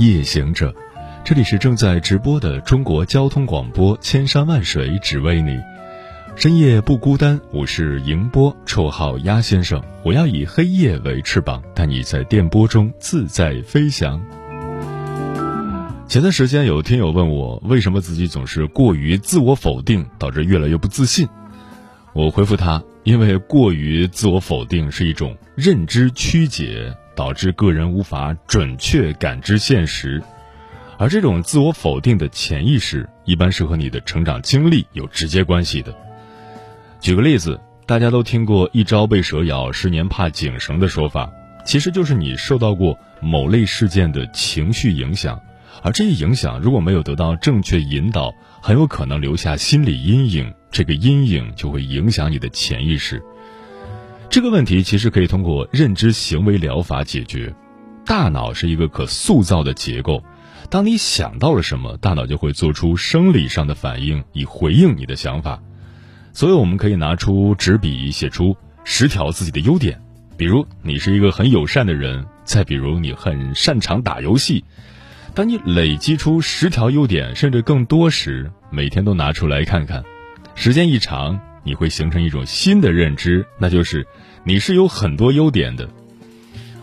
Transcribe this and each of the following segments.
夜行者，这里是正在直播的中国交通广播，千山万水只为你。深夜不孤单，我是迎波，绰号鸭先生。我要以黑夜为翅膀，带你在电波中自在飞翔。前段时间有听友问我，为什么自己总是过于自我否定，导致越来越不自信？我回复他，因为过于自我否定是一种认知曲解，导致个人无法准确感知现实，而这种自我否定的潜意识，一般是和你的成长经历有直接关系的。举个例子，大家都听过“一朝被蛇咬，十年怕井绳”的说法，其实就是你受到过某类事件的情绪影响，而这一影响如果没有得到正确引导，很有可能留下心理阴影，这个阴影就会影响你的潜意识。这个问题其实可以通过认知行为疗法解决。大脑是一个可塑造的结构，当你想到了什么，大脑就会做出生理上的反应，以回应你的想法。所以，我们可以拿出纸笔写出十条自己的优点，比如你是一个很友善的人，再比如你很擅长打游戏。当你累积出十条优点甚至更多时，每天都拿出来看看，时间一长，你会形成一种新的认知，那就是你是有很多优点的。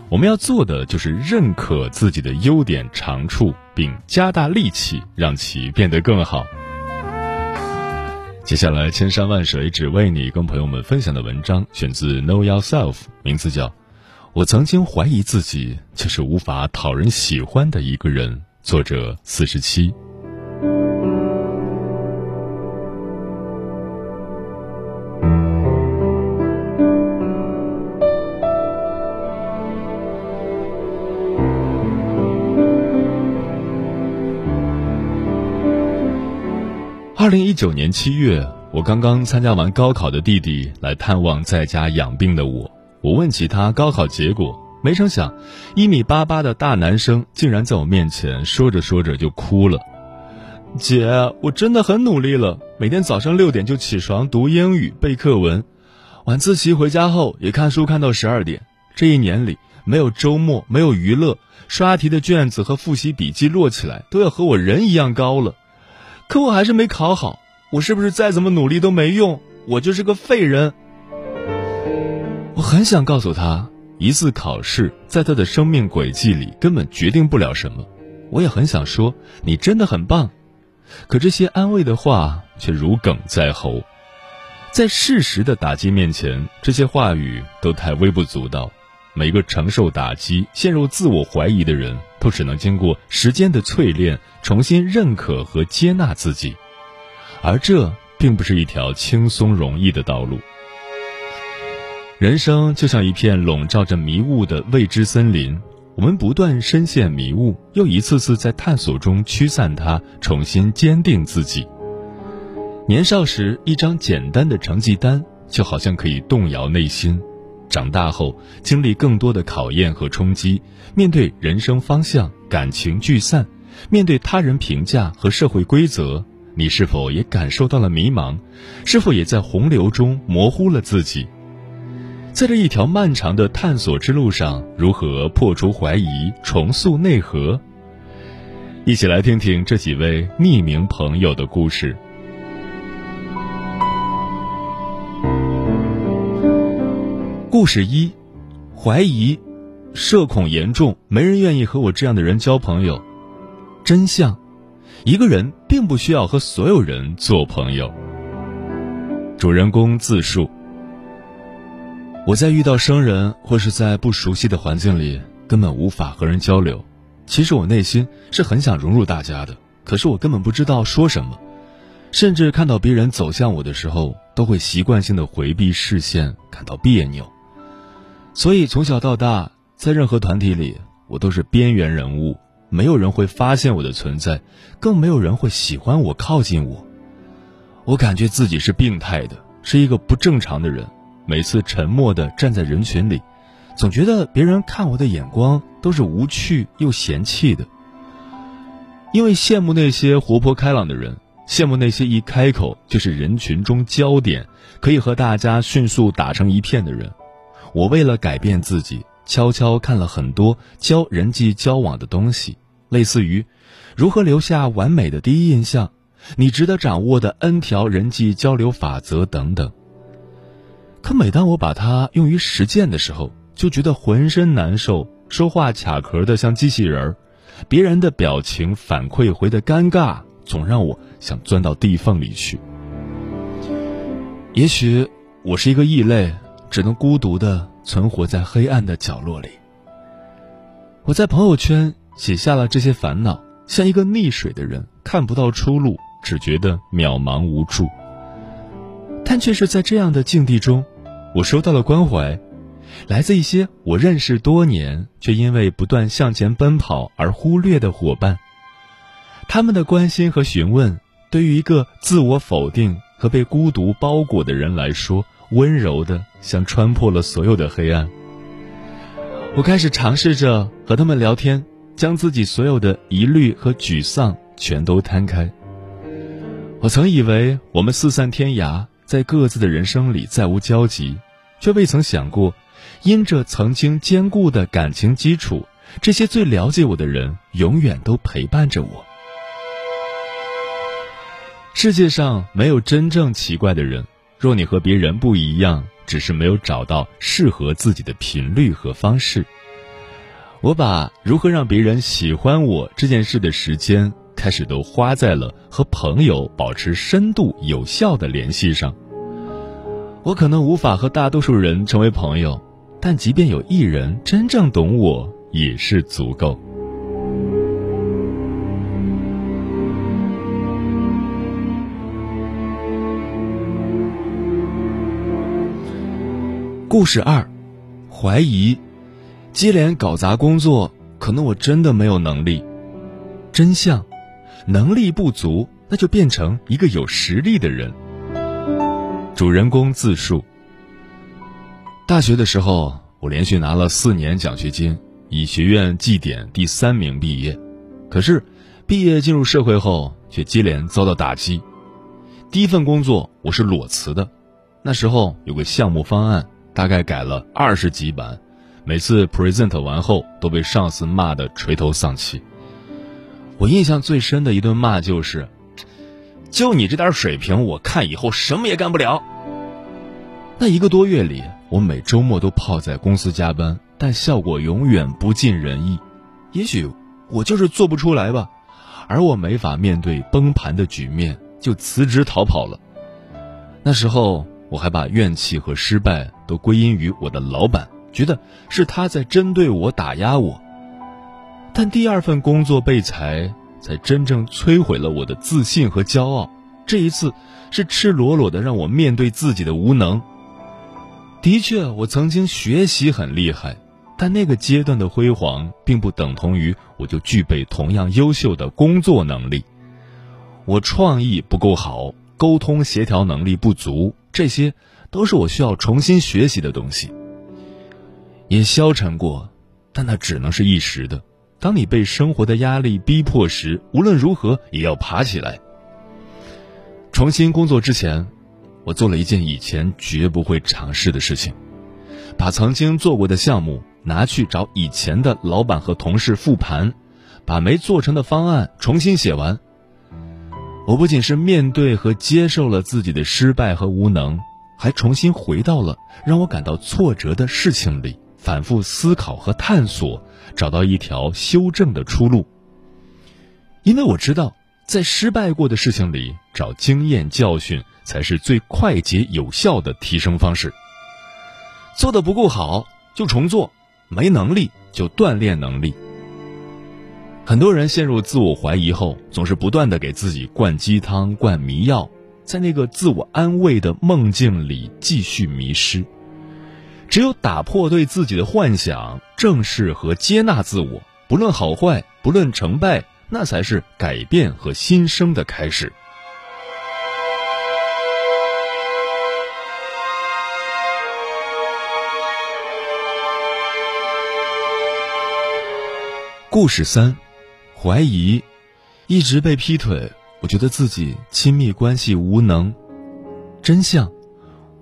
我们要做的就是认可自己的优点长处，并加大力气让其变得更好。接下来，千山万水只为你，跟朋友们分享的文章选自《Know Yourself》，名字叫《我曾经怀疑自己就是无法讨人喜欢的一个人》，作者四十七。二零一九年七月，我刚刚参加完高考的弟弟来探望在家养病的我。我问起他高考结果，没成想，一米八八的大男生竟然在我面前说着说着就哭了。姐，我真的很努力了，每天早上六点就起床读英语背课文，晚自习回家后也看书看到十二点。这一年里，没有周末，没有娱乐，刷题的卷子和复习笔记摞起来都要和我人一样高了。可我还是没考好，我是不是再怎么努力都没用？我就是个废人。我很想告诉他，一次考试在他的生命轨迹里根本决定不了什么。我也很想说，你真的很棒。可这些安慰的话却如鲠在喉，在事实的打击面前，这些话语都太微不足道。每个承受打击、陷入自我怀疑的人。都只能经过时间的淬炼，重新认可和接纳自己，而这并不是一条轻松容易的道路。人生就像一片笼罩着迷雾的未知森林，我们不断深陷迷雾，又一次次在探索中驱散它，重新坚定自己。年少时，一张简单的成绩单就好像可以动摇内心。长大后，经历更多的考验和冲击，面对人生方向、感情聚散，面对他人评价和社会规则，你是否也感受到了迷茫？是否也在洪流中模糊了自己？在这一条漫长的探索之路上，如何破除怀疑，重塑内核？一起来听听这几位匿名朋友的故事。故事一：怀疑，社恐严重，没人愿意和我这样的人交朋友。真相：一个人并不需要和所有人做朋友。主人公自述：我在遇到生人或是在不熟悉的环境里，根本无法和人交流。其实我内心是很想融入大家的，可是我根本不知道说什么，甚至看到别人走向我的时候，都会习惯性的回避视线，感到别扭。所以从小到大，在任何团体里，我都是边缘人物，没有人会发现我的存在，更没有人会喜欢我、靠近我。我感觉自己是病态的，是一个不正常的人。每次沉默地站在人群里，总觉得别人看我的眼光都是无趣又嫌弃的。因为羡慕那些活泼开朗的人，羡慕那些一开口就是人群中焦点，可以和大家迅速打成一片的人。我为了改变自己。悄悄看了很多教人际交往的东西，类似于如何留下完美的第一印象，你值得掌握的 N 条人际交流法则等等。可每当我把它用于实践的时候，就觉得浑身难受，说话卡壳的像机器人儿，别人的表情反馈回的尴尬，总让我想钻到地缝里去。也许我是一个异类，只能孤独的。存活在黑暗的角落里。我在朋友圈写下了这些烦恼，像一个溺水的人，看不到出路，只觉得渺茫无助。但却是在这样的境地中，我收到了关怀，来自一些我认识多年却因为不断向前奔跑而忽略的伙伴。他们的关心和询问，对于一个自我否定和被孤独包裹的人来说。温柔的，像穿破了所有的黑暗。我开始尝试着和他们聊天，将自己所有的疑虑和沮丧全都摊开。我曾以为我们四散天涯，在各自的人生里再无交集，却未曾想过，因着曾经坚固的感情基础，这些最了解我的人永远都陪伴着我。世界上没有真正奇怪的人。若你和别人不一样，只是没有找到适合自己的频率和方式。我把如何让别人喜欢我这件事的时间，开始都花在了和朋友保持深度有效的联系上。我可能无法和大多数人成为朋友，但即便有一人真正懂我，也是足够。故事二，怀疑，接连搞砸工作，可能我真的没有能力。真相，能力不足，那就变成一个有实力的人。主人公自述：大学的时候，我连续拿了四年奖学金，以学院绩点第三名毕业。可是，毕业进入社会后，却接连遭到打击。第一份工作我是裸辞的，那时候有个项目方案。大概改了二十几版，每次 present 完后都被上司骂得垂头丧气。我印象最深的一顿骂就是：“就你这点水平，我看以后什么也干不了。”那一个多月里，我每周末都泡在公司加班，但效果永远不尽人意。也许我就是做不出来吧，而我没法面对崩盘的局面，就辞职逃跑了。那时候。我还把怨气和失败都归因于我的老板，觉得是他在针对我、打压我。但第二份工作被裁，才真正摧毁了我的自信和骄傲。这一次，是赤裸裸的让我面对自己的无能。的确，我曾经学习很厉害，但那个阶段的辉煌，并不等同于我就具备同样优秀的工作能力。我创意不够好，沟通协调能力不足。这些都是我需要重新学习的东西。也消沉过，但那只能是一时的。当你被生活的压力逼迫时，无论如何也要爬起来。重新工作之前，我做了一件以前绝不会尝试的事情：把曾经做过的项目拿去找以前的老板和同事复盘，把没做成的方案重新写完。我不仅是面对和接受了自己的失败和无能，还重新回到了让我感到挫折的事情里，反复思考和探索，找到一条修正的出路。因为我知道，在失败过的事情里找经验教训，才是最快捷有效的提升方式。做的不够好就重做，没能力就锻炼能力。很多人陷入自我怀疑后，总是不断的给自己灌鸡汤、灌迷药，在那个自我安慰的梦境里继续迷失。只有打破对自己的幻想，正视和接纳自我，不论好坏，不论成败，那才是改变和新生的开始。故事三，怀疑，一直被劈腿，我觉得自己亲密关系无能。真相，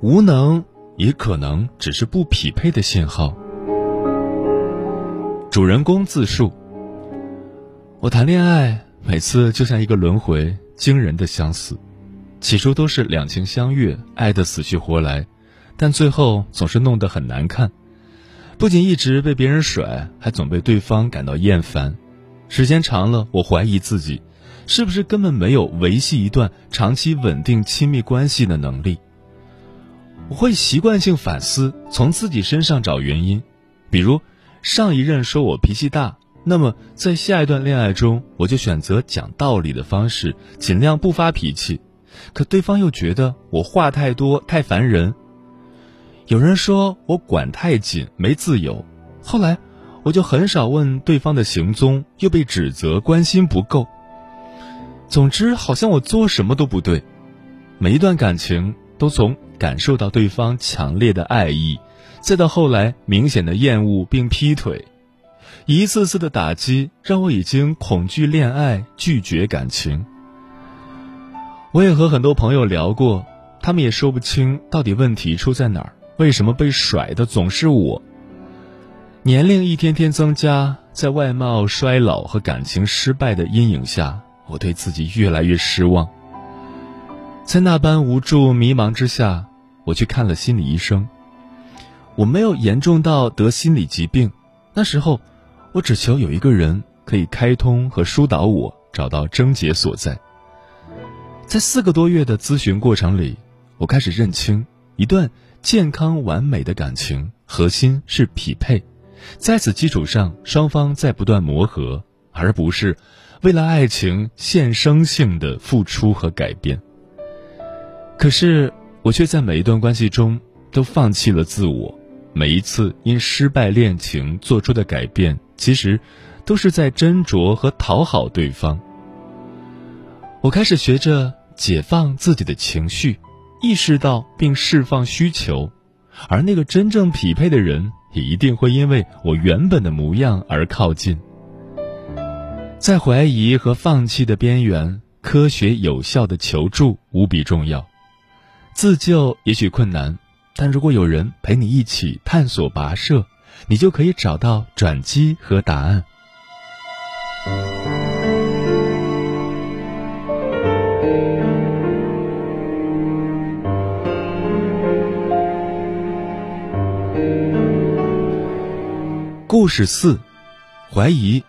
无能也可能只是不匹配的信号。主人公自述：我谈恋爱，每次就像一个轮回，惊人的相似。起初都是两情相悦，爱得死去活来，但最后总是弄得很难看。不仅一直被别人甩，还总被对方感到厌烦。时间长了，我怀疑自己，是不是根本没有维系一段长期稳定亲密关系的能力。我会习惯性反思，从自己身上找原因。比如，上一任说我脾气大，那么在下一段恋爱中，我就选择讲道理的方式，尽量不发脾气。可对方又觉得我话太多，太烦人。有人说我管太紧，没自由。后来，我就很少问对方的行踪，又被指责关心不够。总之，好像我做什么都不对。每一段感情都从感受到对方强烈的爱意，再到后来明显的厌恶并劈腿，一次次的打击让我已经恐惧恋爱，拒绝感情。我也和很多朋友聊过，他们也说不清到底问题出在哪儿。为什么被甩的总是我？年龄一天天增加，在外貌衰老和感情失败的阴影下，我对自己越来越失望。在那般无助迷茫之下，我去看了心理医生。我没有严重到得心理疾病，那时候，我只求有一个人可以开通和疏导我，找到症结所在。在四个多月的咨询过程里，我开始认清一段。健康完美的感情核心是匹配，在此基础上，双方在不断磨合，而不是为了爱情献生性的付出和改变。可是，我却在每一段关系中都放弃了自我，每一次因失败恋情做出的改变，其实都是在斟酌和讨好对方。我开始学着解放自己的情绪。意识到并释放需求，而那个真正匹配的人也一定会因为我原本的模样而靠近。在怀疑和放弃的边缘，科学有效的求助无比重要。自救也许困难，但如果有人陪你一起探索跋涉，你就可以找到转机和答案。故事四，怀疑，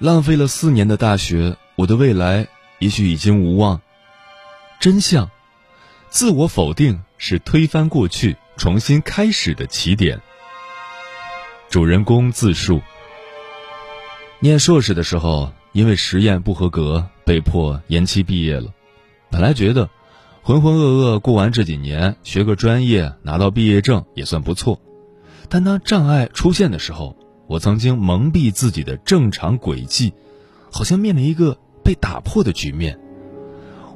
浪费了四年的大学，我的未来也许已经无望。真相，自我否定是推翻过去、重新开始的起点。主人公自述：念硕士的时候，因为实验不合格，被迫延期毕业了。本来觉得浑浑噩噩过完这几年，学个专业，拿到毕业证也算不错。但当障碍出现的时候，我曾经蒙蔽自己的正常轨迹，好像面临一个被打破的局面。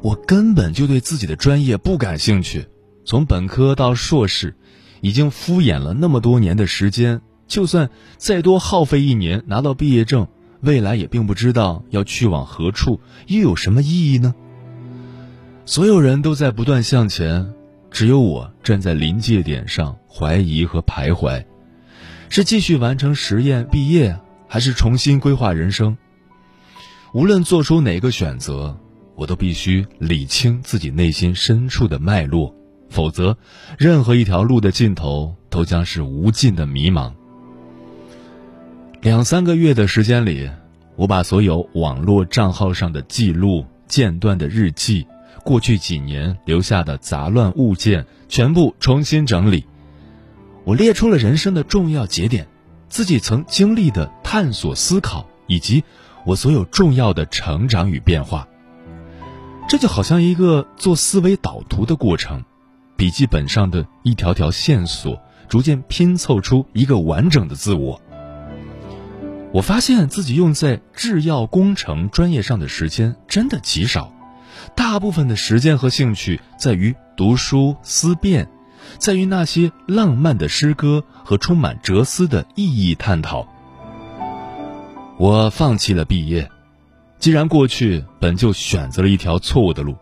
我根本就对自己的专业不感兴趣，从本科到硕士，已经敷衍了那么多年的时间，就算再多耗费一年拿到毕业证，未来也并不知道要去往何处，又有什么意义呢？所有人都在不断向前，只有我站在临界点上，怀疑和徘徊。是继续完成实验毕业，还是重新规划人生？无论做出哪个选择，我都必须理清自己内心深处的脉络，否则，任何一条路的尽头都将是无尽的迷茫。两三个月的时间里，我把所有网络账号上的记录、间断的日记、过去几年留下的杂乱物件全部重新整理。我列出了人生的重要节点，自己曾经历的探索、思考，以及我所有重要的成长与变化。这就好像一个做思维导图的过程，笔记本上的一条条线索，逐渐拼凑出一个完整的自我。我发现自己用在制药工程专业上的时间真的极少，大部分的时间和兴趣在于读书思辨，在于那些浪漫的诗歌和充满哲思的意义探讨。我放弃了毕业，既然过去本就选择了一条错误的路，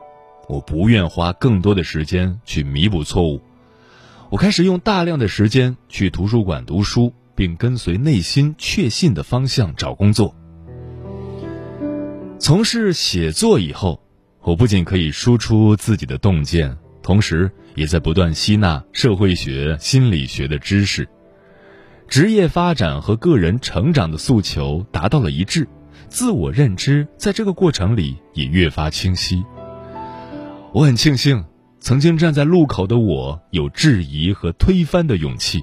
我不愿花更多的时间去弥补错误。我开始用大量的时间去图书馆读书。并跟随内心确信的方向找工作。从事写作以后，我不仅可以输出自己的洞见，同时也在不断吸纳社会学、心理学的知识。职业发展和个人成长的诉求达到了一致，自我认知在这个过程里也越发清晰。我很庆幸，曾经站在路口的我有质疑和推翻的勇气。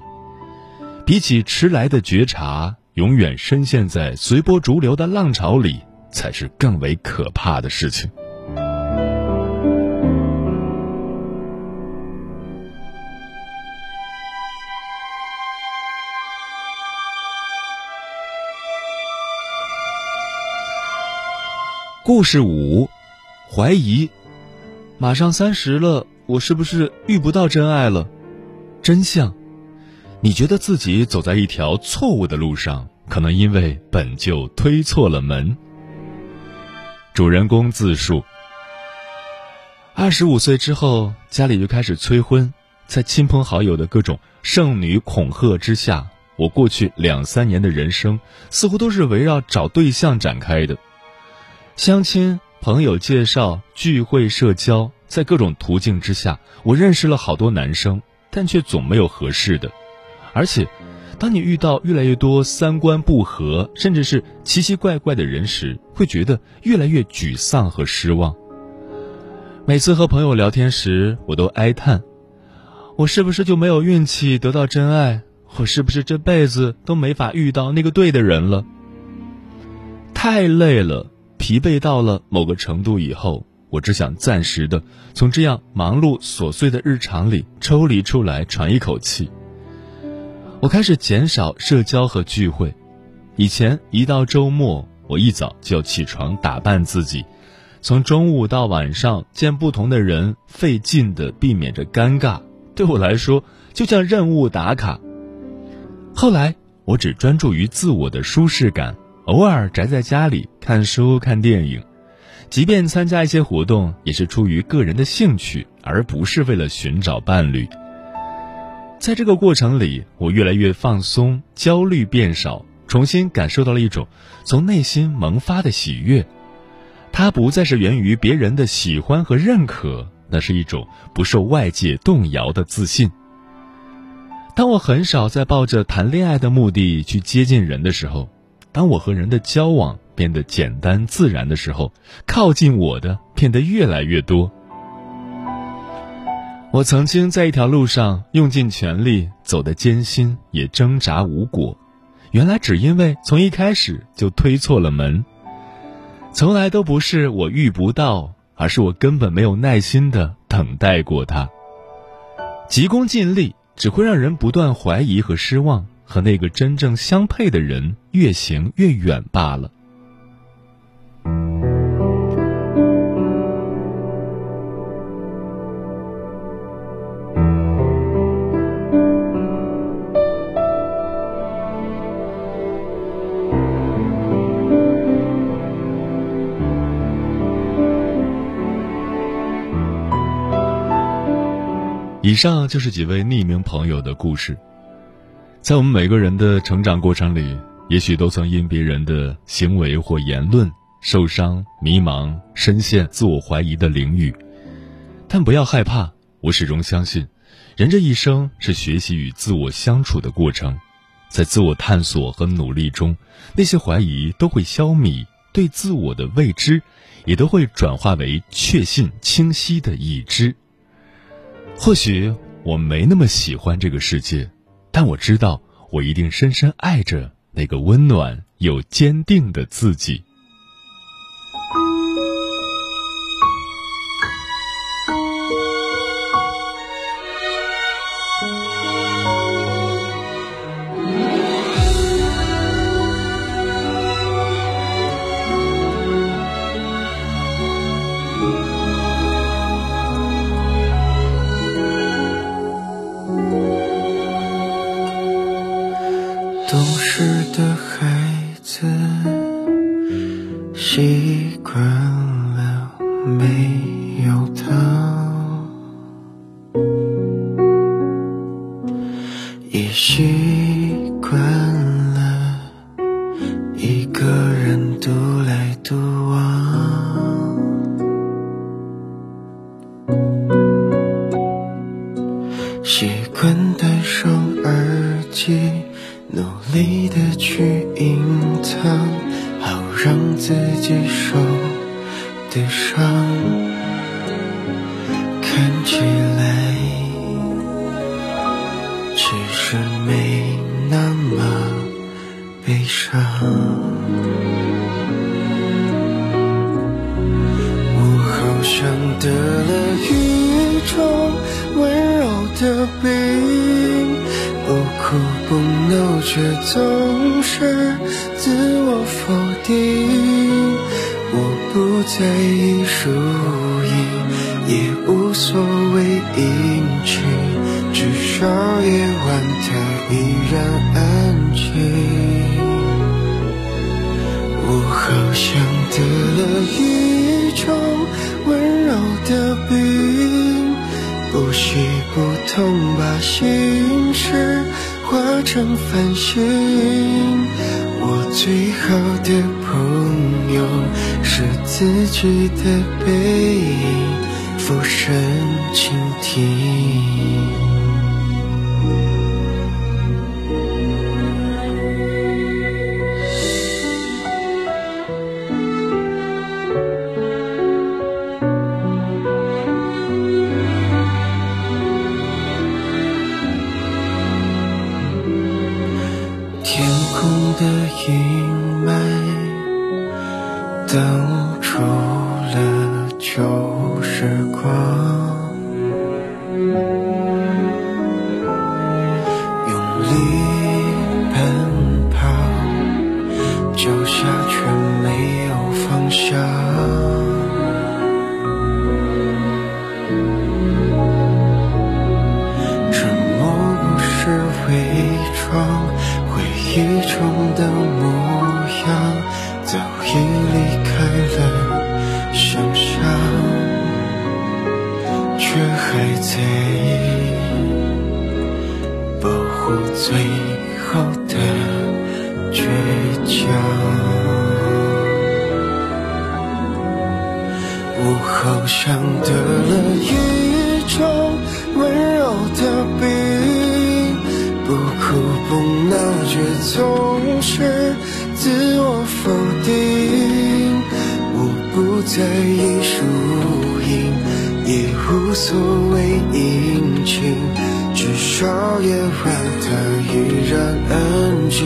比起迟来的觉察，永远深陷在随波逐流的浪潮里，才是更为可怕的事情。故事五：怀疑。马上三十了，我是不是遇不到真爱了？真相。你觉得自己走在一条错误的路上，可能因为本就推错了门。主人公自述：二十五岁之后，家里就开始催婚，在亲朋好友的各种剩女恐吓之下，我过去两三年的人生似乎都是围绕找对象展开的。相亲、朋友介绍、聚会、社交，在各种途径之下，我认识了好多男生，但却总没有合适的。而且，当你遇到越来越多三观不合，甚至是奇奇怪怪的人时，会觉得越来越沮丧和失望。每次和朋友聊天时，我都哀叹：我是不是就没有运气得到真爱？我是不是这辈子都没法遇到那个对的人了？太累了，疲惫到了某个程度以后，我只想暂时的从这样忙碌琐碎的日常里抽离出来，喘一口气。我开始减少社交和聚会，以前一到周末，我一早就要起床打扮自己，从中午到晚上见不同的人，费劲的避免着尴尬，对我来说就像任务打卡。后来我只专注于自我的舒适感，偶尔宅在家里看书看电影，即便参加一些活动，也是出于个人的兴趣，而不是为了寻找伴侣。在这个过程里，我越来越放松，焦虑变少，重新感受到了一种从内心萌发的喜悦。它不再是源于别人的喜欢和认可，那是一种不受外界动摇的自信。当我很少再抱着谈恋爱的目的去接近人的时候，当我和人的交往变得简单自然的时候，靠近我的变得越来越多。我曾经在一条路上用尽全力，走得艰辛，也挣扎无果。原来只因为从一开始就推错了门。从来都不是我遇不到，而是我根本没有耐心的等待过他。急功近利只会让人不断怀疑和失望，和那个真正相配的人越行越远罢了。以上就是几位匿名朋友的故事，在我们每个人的成长过程里，也许都曾因别人的行为或言论受伤、迷茫，深陷自我怀疑的领域。但不要害怕，我始终相信，人这一生是学习与自我相处的过程，在自我探索和努力中，那些怀疑都会消弭，对自我的未知，也都会转化为确信、清晰的已知。或许我没那么喜欢这个世界，但我知道我一定深深爱着那个温暖又坚定的自己。努力的去隐藏，好让自己受的伤看起来只是没那么悲伤。我好像得了一种温柔的病。不哭不闹，却总是自我否定。我不在意输赢，也无所谓运气，至少夜晚它依然安静。我好像得了一种温柔的病。不喜不痛，把心事化成繁星。我最好的朋友是自己的背影，俯身倾听。走出了旧时光，好像得了一种温柔的病，不哭。不闹，却总是自我否定。我不在意输赢，也无所谓阴晴，至少夜晚它依然安静。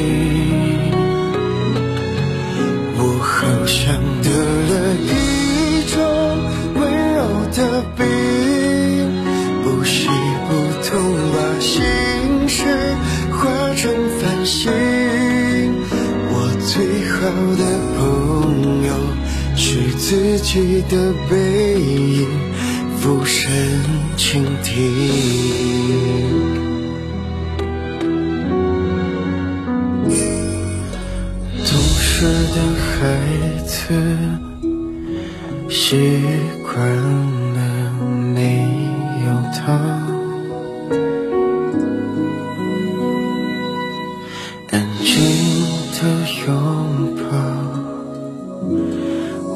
我好像心，我最好的朋友是自己的背影，俯身倾听。懂事的孩子习惯了没有他。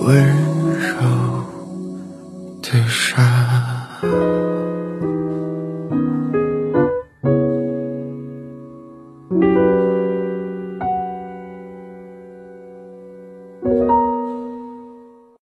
的拥抱，温。